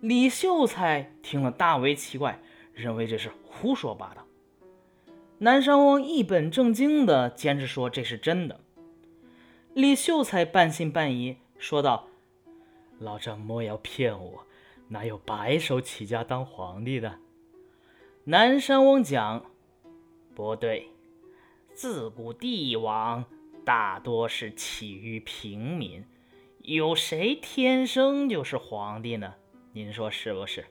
李秀才听了大为奇怪，认为这是胡说八道。南山翁一本正经地坚持说这是真的。李秀才半信半疑，说道：“老张莫要骗我，哪有白手起家当皇帝的？”南山翁讲：“不对，自古帝王大多是起于平民，有谁天生就是皇帝呢？您说是不是？”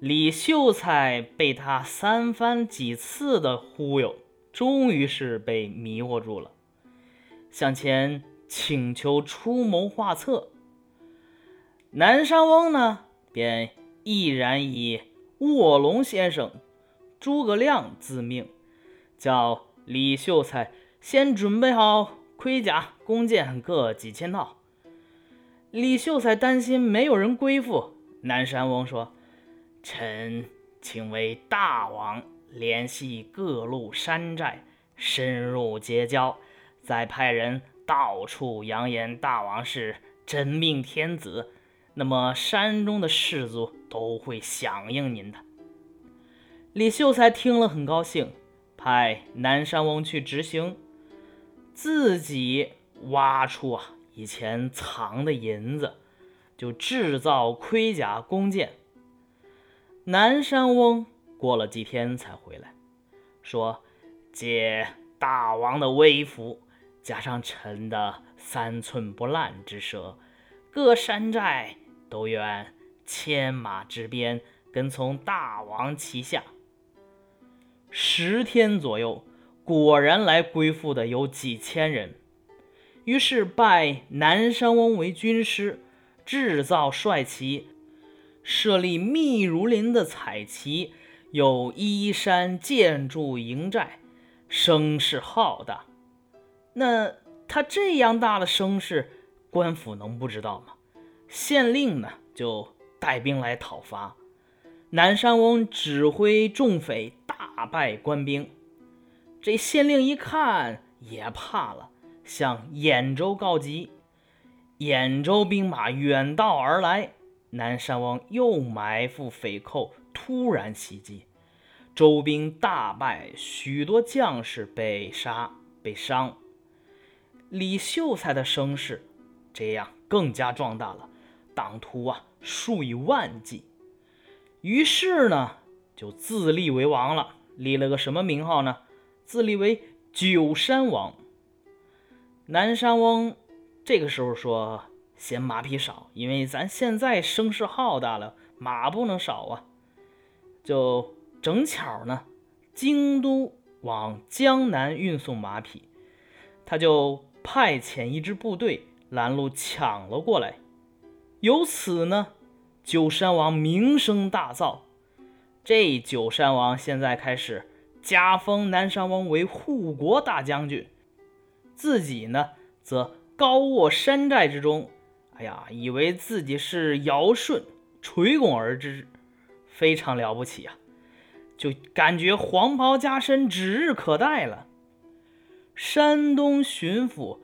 李秀才被他三番几次的忽悠，终于是被迷惑住了，向前请求出谋划策。南山翁呢，便毅然以卧龙先生诸葛亮自命，叫李秀才先准备好盔甲、弓箭各几千套。李秀才担心没有人归附，南山翁说。臣请为大王联系各路山寨，深入结交，再派人到处扬言大王是真命天子，那么山中的士族都会响应您的。李秀才听了很高兴，派南山翁去执行，自己挖出啊以前藏的银子，就制造盔甲弓箭。南山翁过了几天才回来，说：“借大王的威福，加上臣的三寸不烂之舌，各山寨都愿牵马执鞭，跟从大王旗下。”十天左右，果然来归附的有几千人，于是拜南山翁为军师，制造帅旗。设立密如林的彩旗，有依山建筑营寨，声势浩大。那他这样大的声势，官府能不知道吗？县令呢，就带兵来讨伐。南山翁指挥众匪大败官兵。这县令一看也怕了，向兖州告急。兖州兵马远道而来。南山王又埋伏匪寇，突然袭击，周兵大败，许多将士被杀被伤。李秀才的声势这样更加壮大了，党徒啊数以万计。于是呢，就自立为王了，立了个什么名号呢？自立为九山王。南山翁这个时候说。嫌马匹少，因为咱现在声势浩大了，马不能少啊。就正巧呢，京都往江南运送马匹，他就派遣一支部队拦路抢了过来。由此呢，九山王名声大噪。这九山王现在开始加封南山王为护国大将军，自己呢则高卧山寨之中。哎呀，以为自己是尧舜垂拱而之，非常了不起啊！就感觉黄袍加身指日可待了。山东巡抚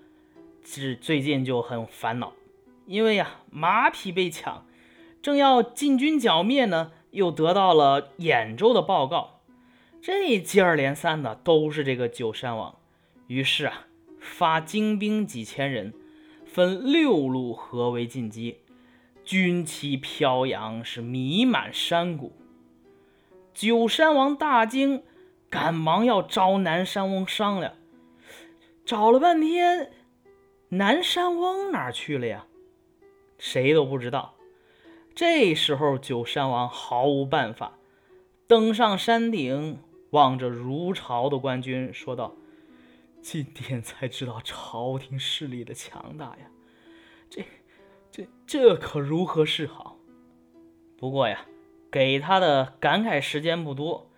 是最近就很烦恼，因为呀马匹被抢，正要进军剿灭呢，又得到了兖州的报告，这接二连三的都是这个九山王，于是啊发精兵几千人。分六路合围进击，军旗飘扬，是弥漫山谷。九山王大惊，赶忙要招南山翁商量。找了半天，南山翁哪去了呀？谁都不知道。这时候，九山王毫无办法，登上山顶，望着如潮的官军，说道。今天才知道朝廷势力的强大呀，这、这、这可如何是好？不过呀，给他的感慨时间不多，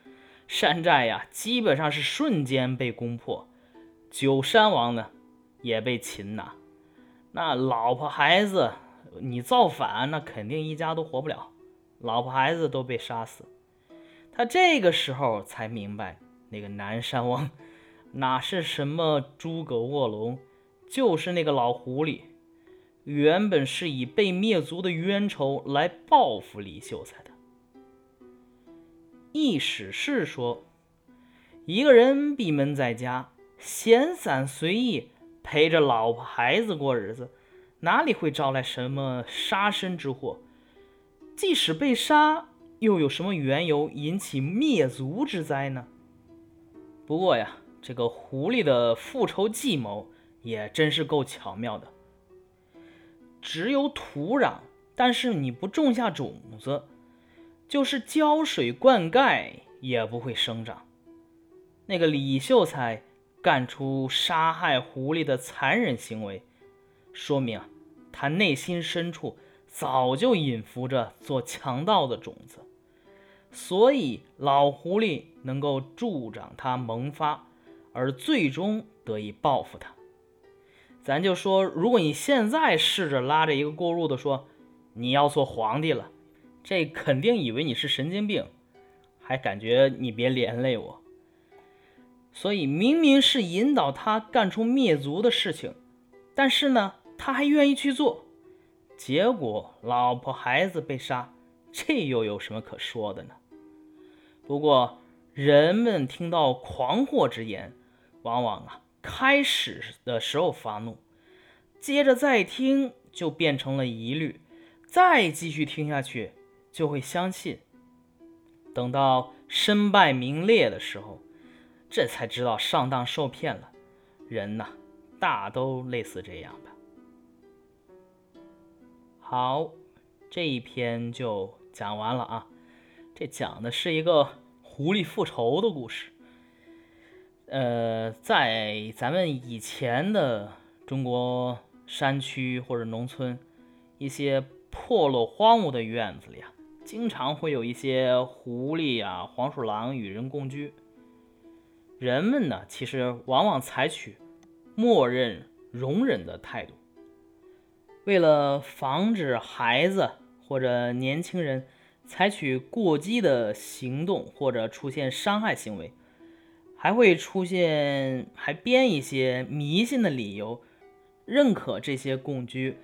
山寨呀基本上是瞬间被攻破，九山王呢也被擒拿，那老婆孩子你造反，那肯定一家都活不了，老婆孩子都被杀死。他这个时候才明白，那个南山王。哪是什么诸葛卧龙，就是那个老狐狸。原本是以被灭族的冤仇来报复李秀才的。易史是说，一个人闭门在家，闲散随意，陪着老婆孩子过日子，哪里会招来什么杀身之祸？即使被杀，又有什么缘由引起灭族之灾呢？不过呀，这个狐狸的复仇计谋也真是够巧妙的。只有土壤，但是你不种下种子。就是浇水灌溉也不会生长。那个李秀才干出杀害狐狸的残忍行为，说明啊，他内心深处早就隐伏着做强盗的种子，所以老狐狸能够助长他萌发，而最终得以报复他。咱就说，如果你现在试着拉着一个过路的说，你要做皇帝了。这肯定以为你是神经病，还感觉你别连累我。所以明明是引导他干出灭族的事情，但是呢，他还愿意去做，结果老婆孩子被杀，这又有什么可说的呢？不过人们听到狂惑之言，往往啊开始的时候发怒，接着再听就变成了疑虑，再继续听下去。就会相信，等到身败名裂的时候，这才知道上当受骗了。人呐，大都类似这样吧。好，这一篇就讲完了啊。这讲的是一个狐狸复仇的故事。呃，在咱们以前的中国山区或者农村，一些破落荒芜的院子里啊。经常会有一些狐狸啊、黄鼠狼与人共居。人们呢，其实往往采取默认、容忍的态度。为了防止孩子或者年轻人采取过激的行动或者出现伤害行为，还会出现还编一些迷信的理由，认可这些共居。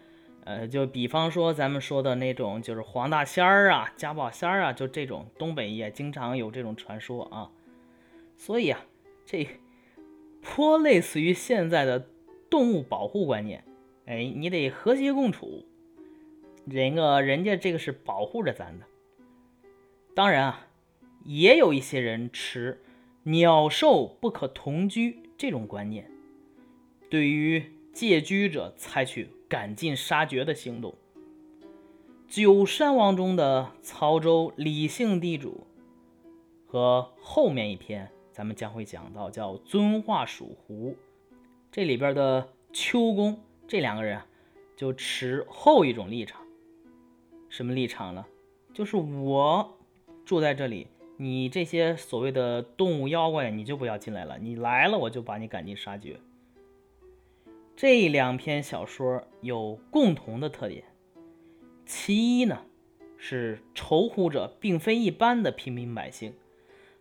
呃，就比方说咱们说的那种，就是黄大仙儿啊、家宝仙儿啊，就这种，东北也经常有这种传说啊。所以啊，这颇类似于现在的动物保护观念。哎，你得和谐共处，人个人家这个是保护着咱的。当然啊，也有一些人持鸟兽不可同居这种观念，对于借居者采取。赶尽杀绝的行动。九山王中的曹州李姓地主和后面一篇咱们将会讲到叫遵化蜀胡，这里边的秋公这两个人啊，就持后一种立场。什么立场呢？就是我住在这里，你这些所谓的动物妖怪，你就不要进来了。你来了，我就把你赶尽杀绝。这两篇小说有共同的特点，其一呢是仇呼者并非一般的平民百姓，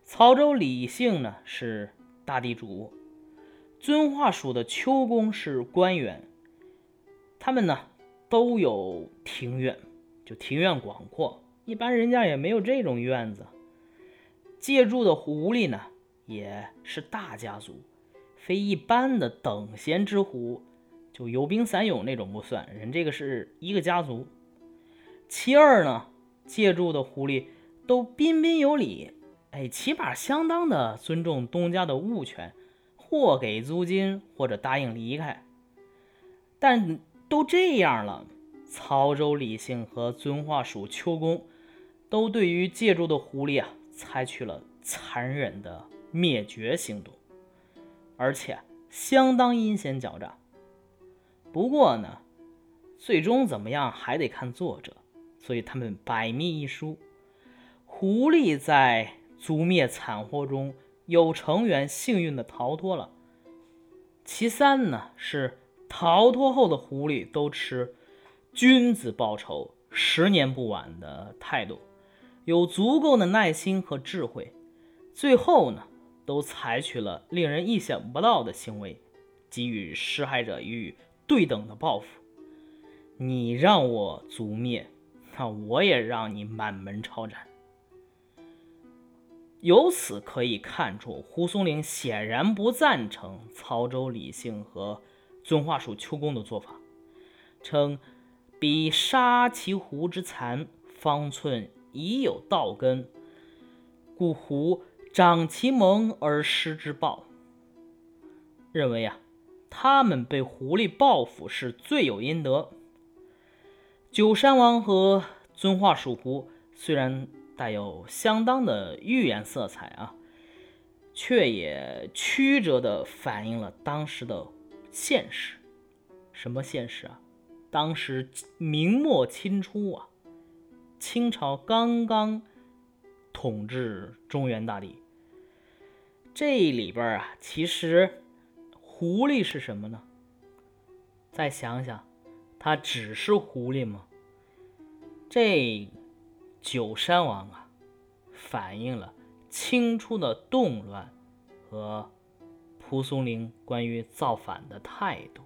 曹州李姓呢是大地主，遵化署的邱公是官员，他们呢都有庭院，就庭院广阔，一般人家也没有这种院子。借住的狐狸呢也是大家族。非一般的等闲之狐，就游兵散勇那种不算，人这个是一个家族。其二呢，借住的狐狸都彬彬有礼，哎，起码相当的尊重东家的物权，或给租金，或者答应离开。但都这样了，曹州李姓和遵化署秋公都对于借住的狐狸啊，采取了残忍的灭绝行动。而且相当阴险狡诈。不过呢，最终怎么样还得看作者，所以他们百密一疏。狐狸在族灭惨祸中，有成员幸运的逃脱了。其三呢，是逃脱后的狐狸都持君子报仇，十年不晚的态度，有足够的耐心和智慧。最后呢。都采取了令人意想不到的行为，给予施害者与对等的报复。你让我族灭，那我也让你满门抄斩。由此可以看出，胡松龄显然不赞成曹州李姓和遵化属邱公的做法，称彼杀其狐之残，方寸已有道根，故胡长其萌而失之暴。认为啊，他们被狐狸报复是罪有应得。九山王和遵化属狐虽然。带有相当的寓言色彩啊，却也曲折的反映了当时的现实。什么现实啊？当时明末清初啊，清朝刚刚统治中原大地。这里边啊，其实狐狸是什么呢？再想想，它只是狐狸吗？这。九山王啊，反映了清初的动乱和蒲松龄关于造反的态度。